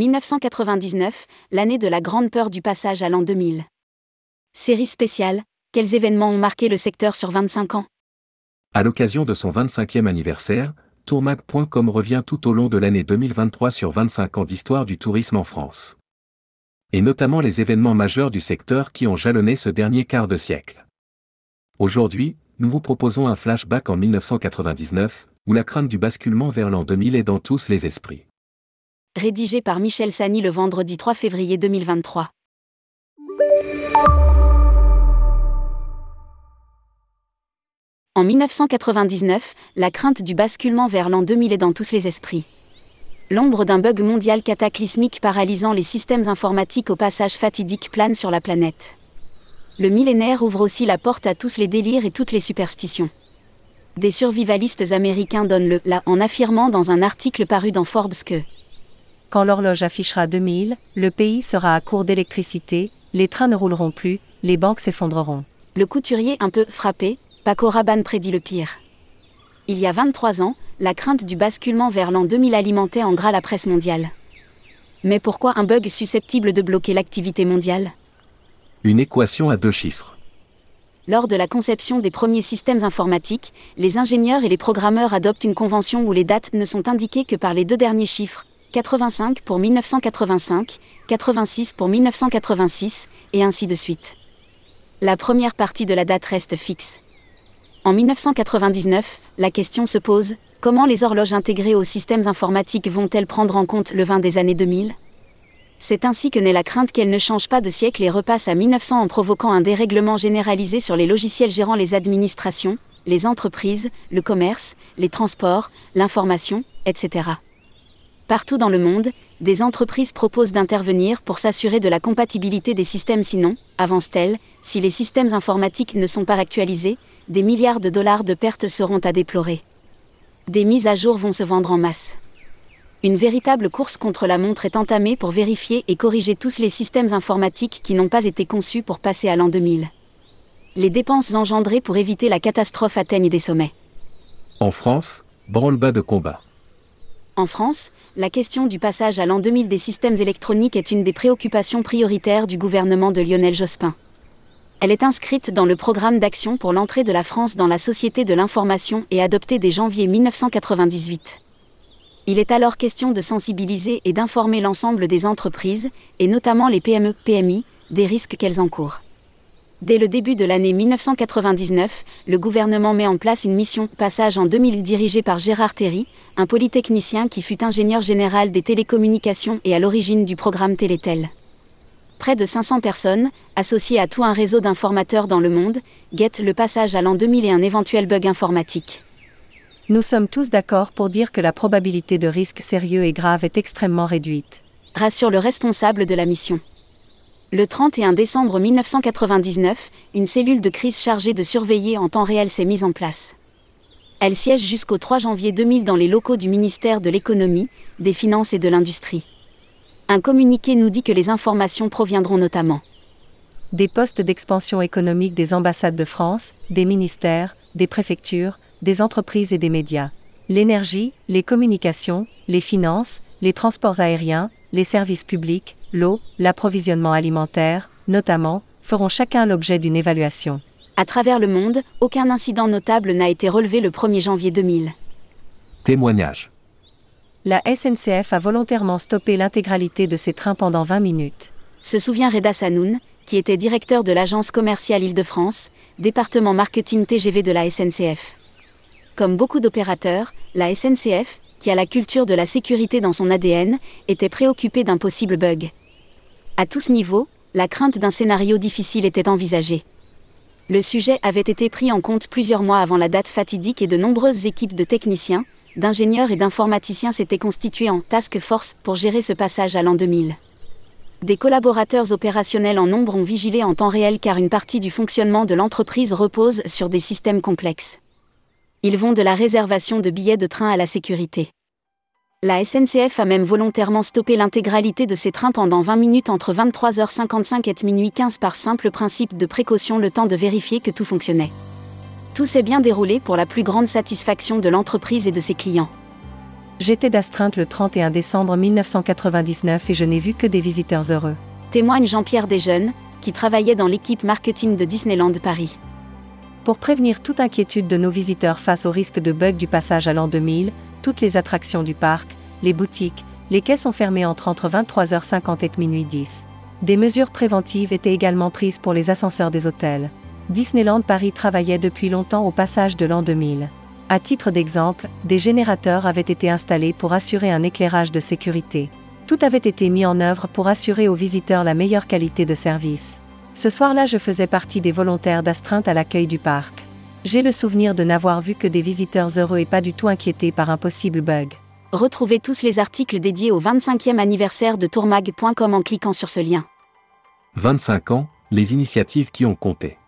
1999, l'année de la grande peur du passage à l'an 2000. Série spéciale, quels événements ont marqué le secteur sur 25 ans? À l'occasion de son 25e anniversaire, tourmag.com revient tout au long de l'année 2023 sur 25 ans d'histoire du tourisme en France. Et notamment les événements majeurs du secteur qui ont jalonné ce dernier quart de siècle. Aujourd'hui, nous vous proposons un flashback en 1999, où la crainte du basculement vers l'an 2000 est dans tous les esprits. Rédigé par Michel Sani le vendredi 3 février 2023. En 1999, la crainte du basculement vers l'an 2000 est dans tous les esprits. L'ombre d'un bug mondial cataclysmique paralysant les systèmes informatiques au passage fatidique plane sur la planète le millénaire ouvre aussi la porte à tous les délires et toutes les superstitions. Des survivalistes américains donnent le là en affirmant dans un article paru dans Forbes que Quand l'horloge affichera 2000, le pays sera à court d'électricité, les trains ne rouleront plus, les banques s'effondreront. Le couturier un peu frappé, Paco Rabanne prédit le pire. Il y a 23 ans, la crainte du basculement vers l'an 2000 alimentait en gras la presse mondiale. Mais pourquoi un bug susceptible de bloquer l'activité mondiale? Une équation à deux chiffres. Lors de la conception des premiers systèmes informatiques, les ingénieurs et les programmeurs adoptent une convention où les dates ne sont indiquées que par les deux derniers chiffres, 85 pour 1985, 86 pour 1986, et ainsi de suite. La première partie de la date reste fixe. En 1999, la question se pose, comment les horloges intégrées aux systèmes informatiques vont-elles prendre en compte le vin des années 2000 c'est ainsi que naît la crainte qu'elle ne change pas de siècle et repasse à 1900 en provoquant un dérèglement généralisé sur les logiciels gérant les administrations, les entreprises, le commerce, les transports, l'information, etc. Partout dans le monde, des entreprises proposent d'intervenir pour s'assurer de la compatibilité des systèmes sinon, avance-t-elle, si les systèmes informatiques ne sont pas actualisés, des milliards de dollars de pertes seront à déplorer. Des mises à jour vont se vendre en masse une véritable course contre la montre est entamée pour vérifier et corriger tous les systèmes informatiques qui n'ont pas été conçus pour passer à l'an 2000. Les dépenses engendrées pour éviter la catastrophe atteignent des sommets. En France, branle-bas de combat. En France, la question du passage à l'an 2000 des systèmes électroniques est une des préoccupations prioritaires du gouvernement de Lionel Jospin. Elle est inscrite dans le programme d'action pour l'entrée de la France dans la Société de l'information et adoptée dès janvier 1998. Il est alors question de sensibiliser et d'informer l'ensemble des entreprises, et notamment les PME-PMI, des risques qu'elles encourent. Dès le début de l'année 1999, le gouvernement met en place une mission Passage en 2000 dirigée par Gérard Terry, un polytechnicien qui fut ingénieur général des télécommunications et à l'origine du programme Télétel. Près de 500 personnes, associées à tout un réseau d'informateurs dans le monde, guettent le passage à l'an 2000 et un éventuel bug informatique. Nous sommes tous d'accord pour dire que la probabilité de risque sérieux et grave est extrêmement réduite. Rassure le responsable de la mission. Le 31 décembre 1999, une cellule de crise chargée de surveiller en temps réel s'est mise en place. Elle siège jusqu'au 3 janvier 2000 dans les locaux du ministère de l'économie, des finances et de l'industrie. Un communiqué nous dit que les informations proviendront notamment des postes d'expansion économique des ambassades de France, des ministères, des préfectures, des entreprises et des médias. L'énergie, les communications, les finances, les transports aériens, les services publics, l'eau, l'approvisionnement alimentaire, notamment, feront chacun l'objet d'une évaluation. À travers le monde, aucun incident notable n'a été relevé le 1er janvier 2000. Témoignage. La SNCF a volontairement stoppé l'intégralité de ses trains pendant 20 minutes. Se souvient Reda Sanoun, qui était directeur de l'agence commerciale Île-de-France, département marketing TGV de la SNCF. Comme beaucoup d'opérateurs, la SNCF, qui a la culture de la sécurité dans son ADN, était préoccupée d'un possible bug. À tous niveaux, la crainte d'un scénario difficile était envisagée. Le sujet avait été pris en compte plusieurs mois avant la date fatidique et de nombreuses équipes de techniciens, d'ingénieurs et d'informaticiens s'étaient constituées en task force pour gérer ce passage à l'an 2000. Des collaborateurs opérationnels en nombre ont vigilé en temps réel car une partie du fonctionnement de l'entreprise repose sur des systèmes complexes. Ils vont de la réservation de billets de train à la sécurité. La SNCF a même volontairement stoppé l'intégralité de ses trains pendant 20 minutes entre 23h55 et minuit 15 par simple principe de précaution le temps de vérifier que tout fonctionnait. Tout s'est bien déroulé pour la plus grande satisfaction de l'entreprise et de ses clients. J'étais d'astreinte le 31 décembre 1999 et je n'ai vu que des visiteurs heureux. Témoigne Jean-Pierre Desjeunes, qui travaillait dans l'équipe marketing de Disneyland Paris. Pour prévenir toute inquiétude de nos visiteurs face au risque de bug du passage à l'an 2000, toutes les attractions du parc, les boutiques, les quais sont fermés entre, entre 23h50 et minuit 10. Des mesures préventives étaient également prises pour les ascenseurs des hôtels. Disneyland Paris travaillait depuis longtemps au passage de l'an 2000. À titre d'exemple, des générateurs avaient été installés pour assurer un éclairage de sécurité. Tout avait été mis en œuvre pour assurer aux visiteurs la meilleure qualité de service. Ce soir-là, je faisais partie des volontaires d'astreinte à l'accueil du parc. J'ai le souvenir de n'avoir vu que des visiteurs heureux et pas du tout inquiétés par un possible bug. Retrouvez tous les articles dédiés au 25e anniversaire de tourmag.com en cliquant sur ce lien. 25 ans, les initiatives qui ont compté.